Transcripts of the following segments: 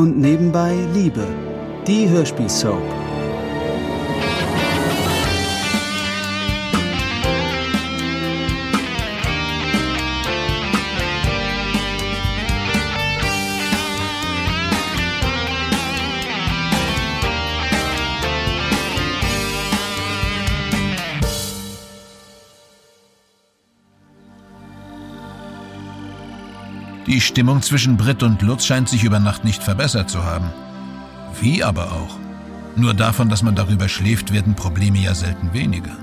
Und nebenbei Liebe, die Hörspielsoap. Die Stimmung zwischen Britt und Lutz scheint sich über Nacht nicht verbessert zu haben. Wie aber auch? Nur davon, dass man darüber schläft, werden Probleme ja selten weniger.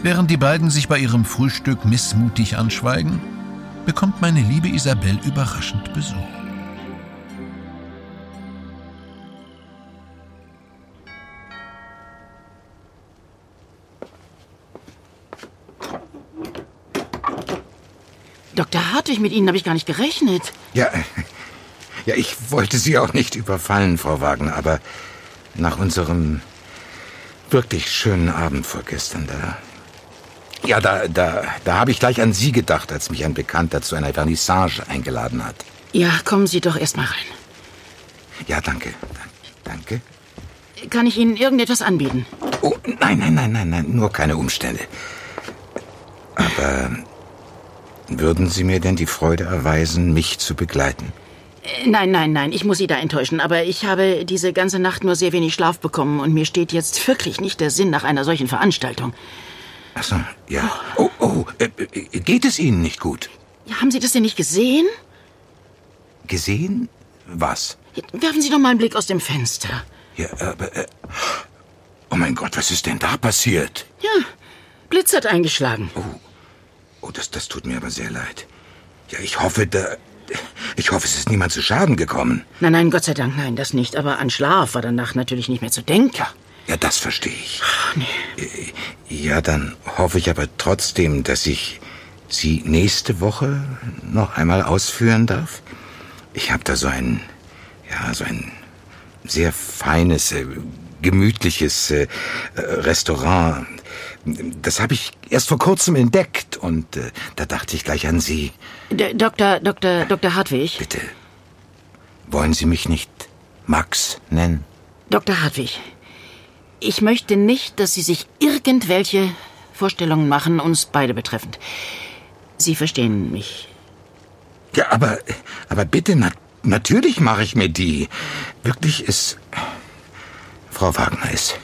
Während die beiden sich bei ihrem Frühstück missmutig anschweigen, bekommt meine liebe Isabel überraschend Besuch. Hartwig, mit Ihnen habe ich gar nicht gerechnet. Ja, ja, ich wollte Sie auch nicht überfallen, Frau Wagner, aber nach unserem wirklich schönen Abend vorgestern, da. Ja, da, da, da habe ich gleich an Sie gedacht, als mich ein Bekannter zu einer Vernissage eingeladen hat. Ja, kommen Sie doch erst mal rein. Ja, danke. Danke. Kann ich Ihnen irgendetwas anbieten? Oh, nein, nein, nein, nein, nein, nur keine Umstände. Aber würden Sie mir denn die Freude erweisen, mich zu begleiten? Äh, Nein, nein, nein, ich muss Sie da enttäuschen. Aber ich habe diese ganze Nacht nur sehr wenig Schlaf bekommen und mir steht jetzt wirklich nicht der Sinn nach einer solchen Veranstaltung. Ach so, ja. Oh, oh, äh, äh, geht es Ihnen nicht gut? Ja, haben Sie das denn nicht gesehen? Gesehen? Was? Werfen Sie doch mal einen Blick aus dem Fenster. Ja, aber. Äh, oh mein Gott, was ist denn da passiert? Ja, Blitz hat eingeschlagen. Oh, das, das tut mir aber sehr leid. Ja, ich hoffe, da. Ich hoffe, es ist niemand zu Schaden gekommen. Nein, nein, Gott sei Dank, nein, das nicht. Aber an Schlaf war danach natürlich nicht mehr zu denken. Ja, das verstehe ich. Äh, Ja, dann hoffe ich aber trotzdem, dass ich Sie nächste Woche noch einmal ausführen darf. Ich habe da so ein, ja, so ein sehr feines, äh, gemütliches äh, Restaurant. Das habe ich erst vor kurzem entdeckt und äh, da dachte ich gleich an Sie. D Dr. Dr. Dr. Hartwig. Bitte. Wollen Sie mich nicht Max nennen? Dr. Hartwig, ich möchte nicht, dass Sie sich irgendwelche Vorstellungen machen, uns beide betreffend. Sie verstehen mich. Ja, aber, aber bitte, na, natürlich mache ich mir die. Wirklich ist. Frau Wagner, es.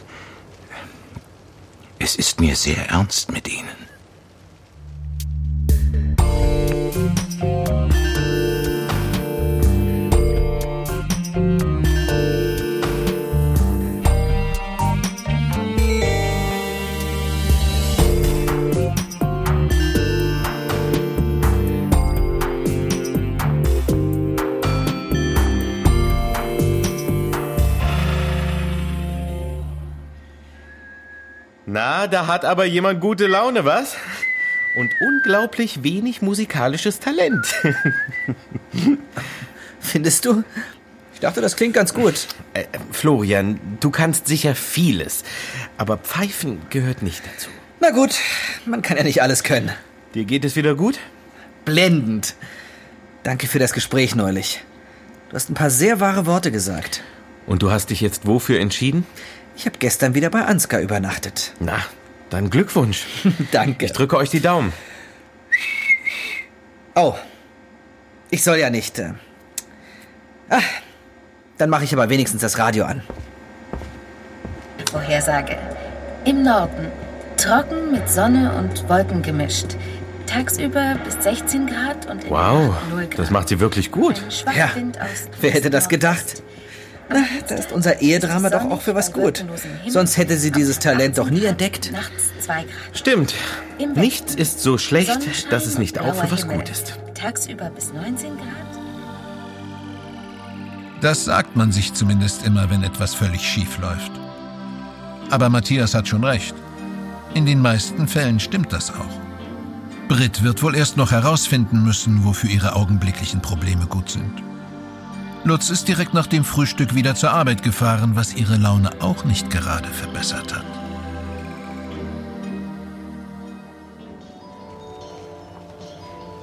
Es ist mir sehr ernst mit Ihnen. Da hat aber jemand gute Laune, was? Und unglaublich wenig musikalisches Talent. Findest du? Ich dachte, das klingt ganz gut. Äh, Florian, du kannst sicher vieles, aber Pfeifen gehört nicht dazu. Na gut, man kann ja nicht alles können. Dir geht es wieder gut? Blendend. Danke für das Gespräch neulich. Du hast ein paar sehr wahre Worte gesagt. Und du hast dich jetzt wofür entschieden? Ich habe gestern wieder bei Ansgar übernachtet. Na, dann Glückwunsch. Danke. Ich drücke euch die Daumen. Oh, ich soll ja nicht. Äh. Ah, dann mache ich aber wenigstens das Radio an. Vorhersage. Im Norden. Trocken mit Sonne und Wolken gemischt. Tagsüber bis 16 Grad und in Wow, der Nacht 0 Grad. das macht sie wirklich gut. Ja, Wind aus wer hätte das gedacht? Na, da ist unser Ehedrama doch auch für was gut. Sonst hätte sie dieses Talent doch nie entdeckt. Nachts 2 Grad. Stimmt. Nichts ist so schlecht, dass es nicht auch für was gut ist. Tagsüber bis 19 Grad. Das sagt man sich zumindest immer, wenn etwas völlig schief läuft. Aber Matthias hat schon recht. In den meisten Fällen stimmt das auch. Britt wird wohl erst noch herausfinden müssen, wofür ihre augenblicklichen Probleme gut sind. Lutz ist direkt nach dem Frühstück wieder zur Arbeit gefahren, was ihre Laune auch nicht gerade verbessert hat.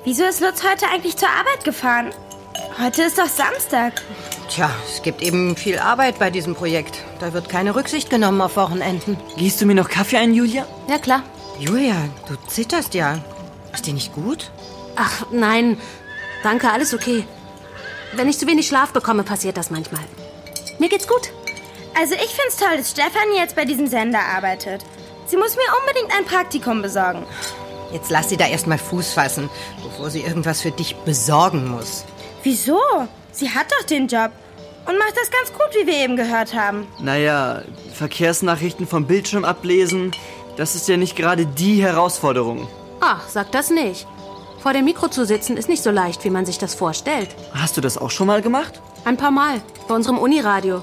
Wieso ist Lutz heute eigentlich zur Arbeit gefahren? Heute ist doch Samstag. Tja, es gibt eben viel Arbeit bei diesem Projekt. Da wird keine Rücksicht genommen auf Wochenenden. Gießt du mir noch Kaffee ein, Julia? Ja, klar. Julia, du zitterst ja. Ist dir nicht gut? Ach, nein. Danke, alles okay. Wenn ich zu wenig Schlaf bekomme, passiert das manchmal. Mir geht's gut. Also ich find's toll, dass Stefanie jetzt bei diesem Sender arbeitet. Sie muss mir unbedingt ein Praktikum besorgen. Jetzt lass sie da erstmal Fuß fassen, bevor sie irgendwas für dich besorgen muss. Wieso? Sie hat doch den Job und macht das ganz gut, wie wir eben gehört haben. Naja, Verkehrsnachrichten vom Bildschirm ablesen, das ist ja nicht gerade die Herausforderung. Ach, sag das nicht. Vor dem Mikro zu sitzen ist nicht so leicht, wie man sich das vorstellt. Hast du das auch schon mal gemacht? Ein paar Mal. Bei unserem Uniradio.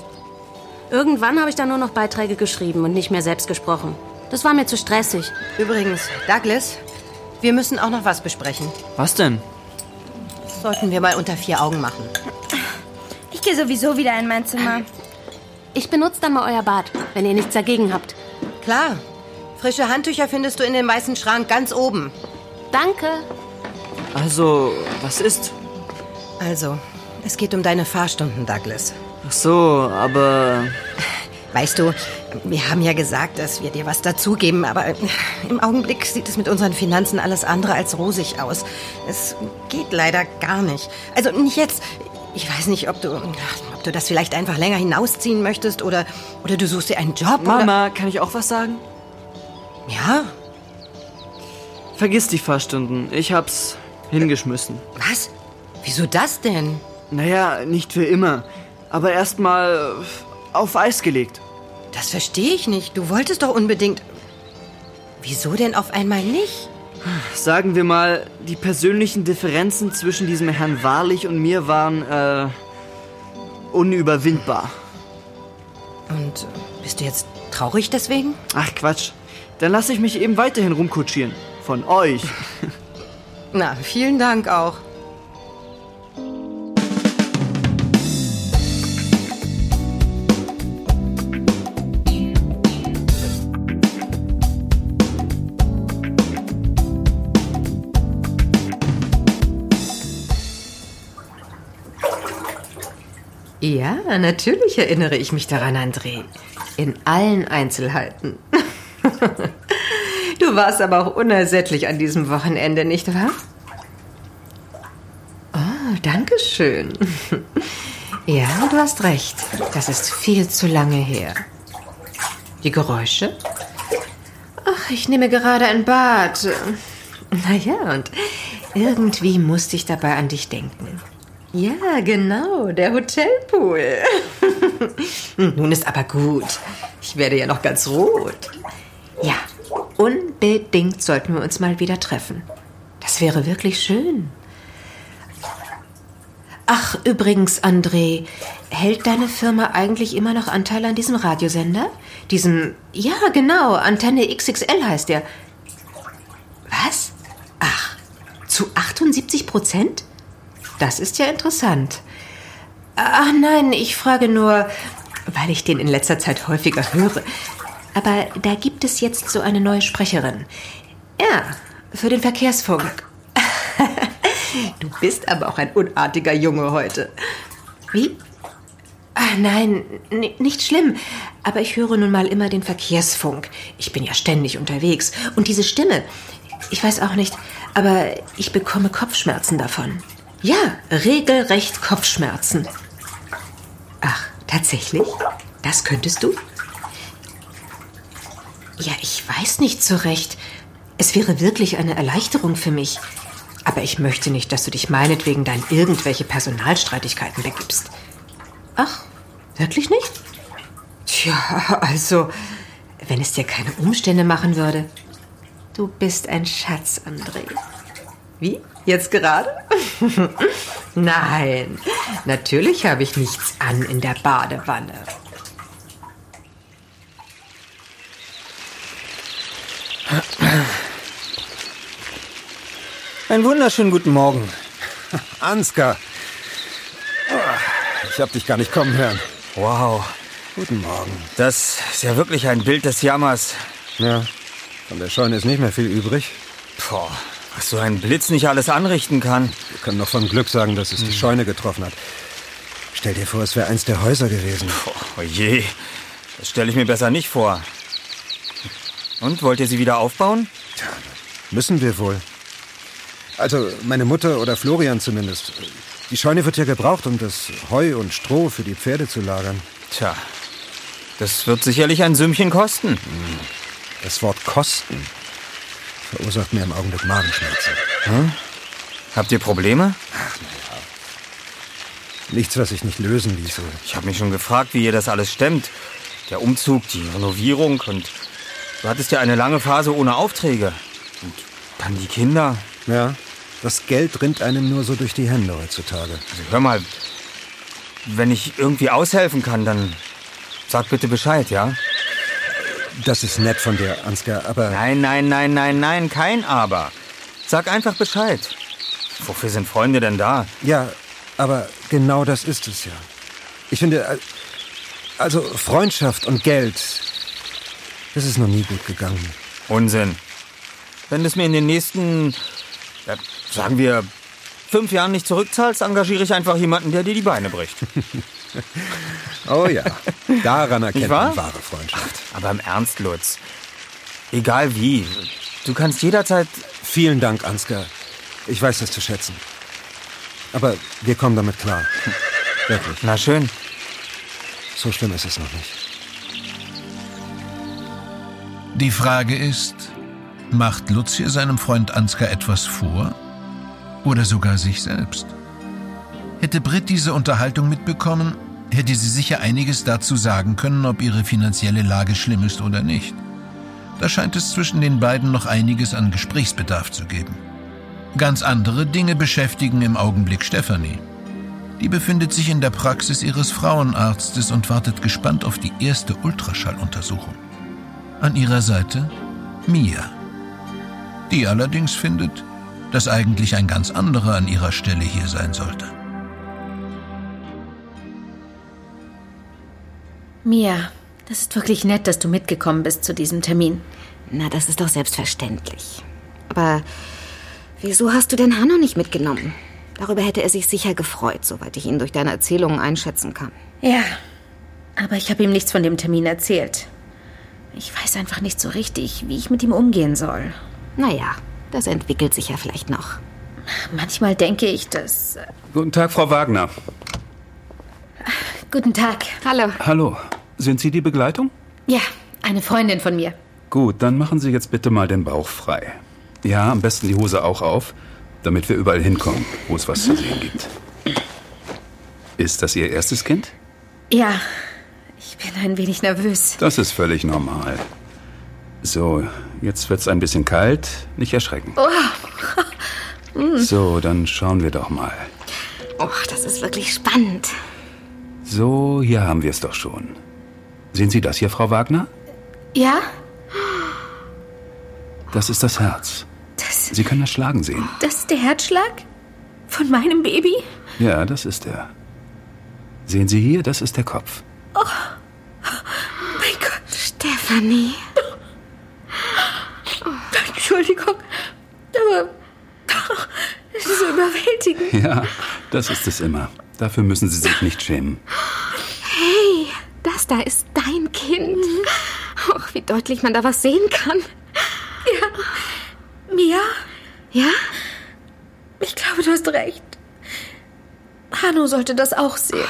Irgendwann habe ich dann nur noch Beiträge geschrieben und nicht mehr selbst gesprochen. Das war mir zu stressig. Übrigens, Douglas, wir müssen auch noch was besprechen. Was denn? Das sollten wir mal unter vier Augen machen. Ich gehe sowieso wieder in mein Zimmer. Ich benutze dann mal euer Bad, wenn ihr nichts dagegen habt. Klar. Frische Handtücher findest du in dem weißen Schrank ganz oben. Danke. Also, was ist? Also, es geht um deine Fahrstunden, Douglas. Ach so, aber Weißt du, wir haben ja gesagt, dass wir dir was dazugeben, aber im Augenblick sieht es mit unseren Finanzen alles andere als rosig aus. Es geht leider gar nicht. Also nicht jetzt. Ich weiß nicht, ob du, ob du das vielleicht einfach länger hinausziehen möchtest oder, oder du suchst dir einen Job. Oder, Mama, kann ich auch was sagen? ja? Vergiss die Fahrstunden. Ich hab's hingeschmissen. Was? Wieso das denn? Naja, nicht für immer. Aber erstmal auf Eis gelegt. Das verstehe ich nicht. Du wolltest doch unbedingt. Wieso denn auf einmal nicht? Sagen wir mal, die persönlichen Differenzen zwischen diesem Herrn Wahrlich und mir waren, äh, unüberwindbar. Und äh, bist du jetzt traurig deswegen? Ach Quatsch. Dann lasse ich mich eben weiterhin rumkutschieren. Von euch. Na, vielen Dank auch. Ja, natürlich erinnere ich mich daran, André. In allen Einzelheiten. Du warst aber auch unersättlich an diesem Wochenende, nicht wahr? Oh, danke schön. Ja, du hast recht. Das ist viel zu lange her. Die Geräusche? Ach, ich nehme gerade ein Bad. Naja, und irgendwie musste ich dabei an dich denken. Ja, genau, der Hotelpool. Nun ist aber gut. Ich werde ja noch ganz rot. Unbedingt sollten wir uns mal wieder treffen. Das wäre wirklich schön. Ach, übrigens, André, hält deine Firma eigentlich immer noch Anteil an diesem Radiosender? Diesem, ja, genau, Antenne XXL heißt der. Was? Ach, zu 78 Prozent? Das ist ja interessant. Ach nein, ich frage nur, weil ich den in letzter Zeit häufiger höre. Aber da gibt es jetzt so eine neue Sprecherin. Ja, für den Verkehrsfunk. Du bist aber auch ein unartiger Junge heute. Wie? Ah, nein, nicht schlimm. Aber ich höre nun mal immer den Verkehrsfunk. Ich bin ja ständig unterwegs. Und diese Stimme, ich weiß auch nicht, aber ich bekomme Kopfschmerzen davon. Ja, regelrecht Kopfschmerzen. Ach, tatsächlich? Das könntest du? Ja, ich weiß nicht so recht. Es wäre wirklich eine Erleichterung für mich. Aber ich möchte nicht, dass du dich meinetwegen dann irgendwelche Personalstreitigkeiten begibst. Ach, wirklich nicht? Tja, also, wenn es dir keine Umstände machen würde. Du bist ein Schatz, André. Wie? Jetzt gerade? Nein, natürlich habe ich nichts an in der Badewanne. Einen wunderschönen guten Morgen. Ansgar. Ich hab dich gar nicht kommen hören. Wow, Guten Morgen. das ist ja wirklich ein Bild des Jammers. Ja, von der Scheune ist nicht mehr viel übrig. Boah, was so ein Blitz nicht alles anrichten kann. Wir können noch von Glück sagen, dass es die Scheune getroffen hat. Stell dir vor, es wäre eins der Häuser gewesen. Oh je, das stelle ich mir besser nicht vor. Und, wollt ihr sie wieder aufbauen? Müssen wir wohl. Also, meine Mutter oder Florian zumindest. Die Scheune wird ja gebraucht, um das Heu und Stroh für die Pferde zu lagern. Tja, das wird sicherlich ein Sümmchen kosten. Das Wort kosten verursacht mir im Augenblick Magenschmerzen. Hm? Habt ihr Probleme? Nichts, was sich nicht lösen ließe. Ich habe mich schon gefragt, wie ihr das alles stemmt. Der Umzug, die Renovierung und du hattest ja eine lange Phase ohne Aufträge. Und dann die Kinder. Ja, das Geld rinnt einem nur so durch die Hände heutzutage. Also hör mal, wenn ich irgendwie aushelfen kann, dann sag bitte Bescheid, ja? Das ist nett von dir, Ansgar, aber... Nein, nein, nein, nein, nein, kein Aber. Sag einfach Bescheid. Wofür sind Freunde denn da? Ja, aber genau das ist es ja. Ich finde, also Freundschaft und Geld, das ist noch nie gut gegangen. Unsinn. Wenn du es mir in den nächsten, ja, sagen wir, fünf Jahren nicht zurückzahlst, engagiere ich einfach jemanden, der dir die Beine bricht. oh ja, daran erkennt man wahre Freundschaft. Aber im Ernst, Lutz. Egal wie, du kannst jederzeit... Vielen Dank, Ansgar. Ich weiß das zu schätzen. Aber wir kommen damit klar. Wirklich. Na schön. So schlimm ist es noch nicht. Die Frage ist, macht Lutz hier seinem Freund Ansgar etwas vor? Oder sogar sich selbst? Hätte Britt diese Unterhaltung mitbekommen, hätte sie sicher einiges dazu sagen können, ob ihre finanzielle Lage schlimm ist oder nicht. Da scheint es zwischen den beiden noch einiges an Gesprächsbedarf zu geben. Ganz andere Dinge beschäftigen im Augenblick Stefanie. Die befindet sich in der Praxis ihres Frauenarztes und wartet gespannt auf die erste Ultraschalluntersuchung. An ihrer Seite Mia. Die allerdings findet, dass eigentlich ein ganz anderer an ihrer Stelle hier sein sollte. Mia, das ist wirklich nett, dass du mitgekommen bist zu diesem Termin. Na, das ist doch selbstverständlich. Aber wieso hast du denn Hanno nicht mitgenommen? Darüber hätte er sich sicher gefreut, soweit ich ihn durch deine Erzählungen einschätzen kann. Ja, aber ich habe ihm nichts von dem Termin erzählt. Ich weiß einfach nicht so richtig, wie ich mit ihm umgehen soll. Naja, das entwickelt sich ja vielleicht noch. Manchmal denke ich, dass. Guten Tag, Frau Wagner. Guten Tag. Hallo. Hallo. Sind Sie die Begleitung? Ja, eine Freundin von mir. Gut, dann machen Sie jetzt bitte mal den Bauch frei. Ja, am besten die Hose auch auf, damit wir überall hinkommen, wo es was zu sehen gibt. Ist das Ihr erstes Kind? Ja, ich bin ein wenig nervös. Das ist völlig normal. So, jetzt wird's ein bisschen kalt. Nicht erschrecken. Oh. mm. So, dann schauen wir doch mal. Oh, das ist wirklich spannend. So, hier haben wir es doch schon. Sehen Sie das hier, Frau Wagner? Ja? Das ist das Herz. Das, Sie können das Schlagen sehen. Das ist der Herzschlag? Von meinem Baby? Ja, das ist er. Sehen Sie hier, das ist der Kopf. Oh. Mein Gott. Stefanie. Oh. Entschuldigung. Aber es ist so überwältigend. Ja, das ist es immer. Dafür müssen Sie sich nicht schämen. Hey, das da ist dein Kind. Ach, wie deutlich man da was sehen kann. Ja. Mia? Ja? Ich glaube, du hast recht. Hanno sollte das auch sehen.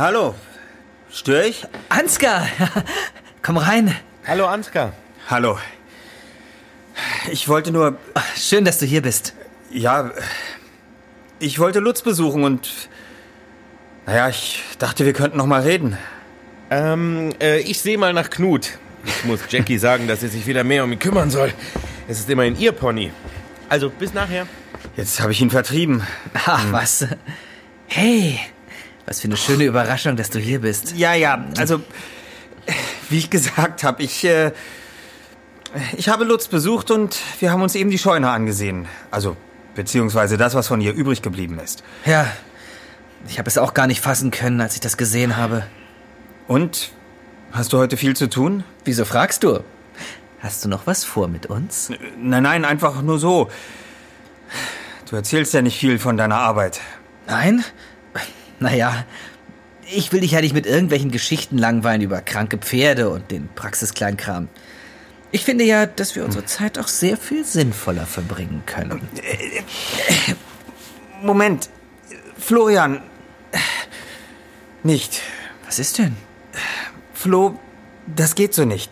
Hallo. Störe ich? Ansgar! Komm rein. Hallo, Ansgar. Hallo. Ich wollte nur. Schön, dass du hier bist. Ja. Ich wollte Lutz besuchen und. Naja, ich dachte, wir könnten noch mal reden. Ähm, äh, ich sehe mal nach Knut. Ich muss Jackie sagen, dass sie sich wieder mehr um ihn kümmern soll. Es ist immerhin ihr Pony. Also, bis nachher. Jetzt habe ich ihn vertrieben. Ach, hm. was? Hey, was für eine schöne Überraschung, dass du hier bist. Ja, ja, also, wie ich gesagt habe, ich, äh, ich habe Lutz besucht und wir haben uns eben die Scheune angesehen. Also, Beziehungsweise das, was von ihr übrig geblieben ist. Ja, ich habe es auch gar nicht fassen können, als ich das gesehen habe. Und? Hast du heute viel zu tun? Wieso fragst du? Hast du noch was vor mit uns? Nein, nein, einfach nur so. Du erzählst ja nicht viel von deiner Arbeit. Nein? Naja, ich will dich ja nicht mit irgendwelchen Geschichten langweilen über kranke Pferde und den Praxiskleinkram. Ich finde ja, dass wir unsere Zeit auch sehr viel sinnvoller verbringen können. Moment. Florian. Nicht. Was ist denn? Flo, das geht so nicht.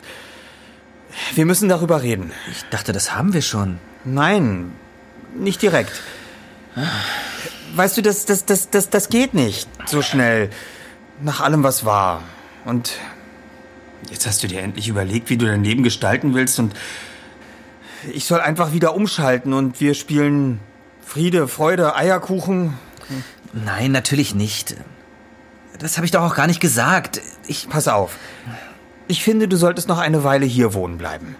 Wir müssen darüber reden. Ich dachte, das haben wir schon. Nein, nicht direkt. Weißt du, das, das, das, das, das geht nicht so schnell. Nach allem, was war. Und jetzt hast du dir endlich überlegt, wie du dein Leben gestalten willst und ich soll einfach wieder umschalten und wir spielen Friede, Freude, Eierkuchen. Nein, natürlich nicht. Das habe ich doch auch gar nicht gesagt. Ich. Pass auf. Ich finde, du solltest noch eine Weile hier wohnen bleiben.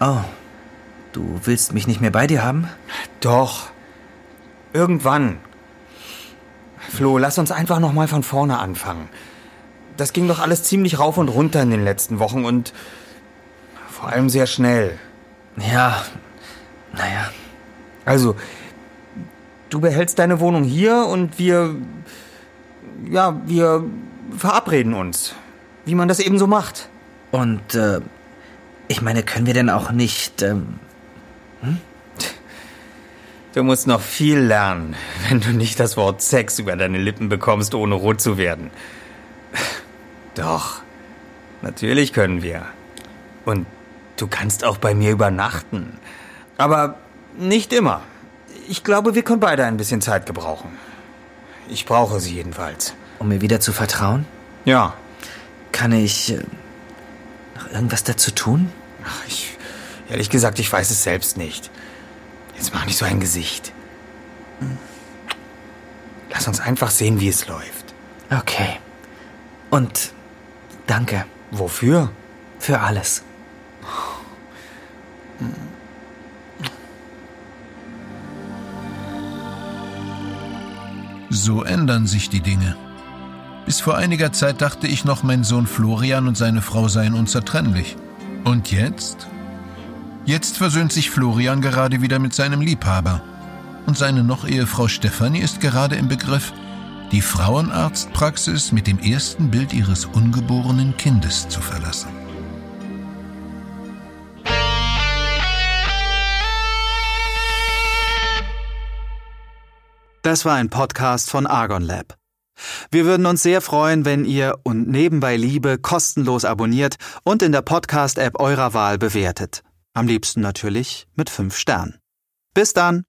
Oh. Du willst mich nicht mehr bei dir haben? Doch. Irgendwann. Flo, lass uns einfach noch mal von vorne anfangen. Das ging doch alles ziemlich rauf und runter in den letzten Wochen und vor allem sehr schnell. Ja. Naja. Also, du behältst deine Wohnung hier und wir. Ja, wir verabreden uns. Wie man das eben so macht. Und, äh, ich meine, können wir denn auch nicht, ähm, hm? Du musst noch viel lernen, wenn du nicht das Wort Sex über deine Lippen bekommst, ohne rot zu werden. Doch, natürlich können wir. Und du kannst auch bei mir übernachten. Aber nicht immer. Ich glaube, wir können beide ein bisschen Zeit gebrauchen. Ich brauche sie jedenfalls. Um mir wieder zu vertrauen? Ja. Kann ich äh, noch irgendwas dazu tun? Ach, ich, ehrlich gesagt, ich weiß es selbst nicht. Jetzt mach nicht so ein Gesicht. Lass uns einfach sehen, wie es läuft. Okay. Und danke. Wofür? Für alles. So ändern sich die Dinge. Bis vor einiger Zeit dachte ich noch, mein Sohn Florian und seine Frau seien unzertrennlich. Und jetzt? Jetzt versöhnt sich Florian gerade wieder mit seinem Liebhaber. Und seine Noch-Ehefrau Stefanie ist gerade im Begriff, die Frauenarztpraxis mit dem ersten Bild ihres ungeborenen Kindes zu verlassen. Das war ein Podcast von Argon Lab. Wir würden uns sehr freuen, wenn ihr und nebenbei Liebe kostenlos abonniert und in der Podcast-App eurer Wahl bewertet. Am liebsten natürlich mit 5 Sternen. Bis dann!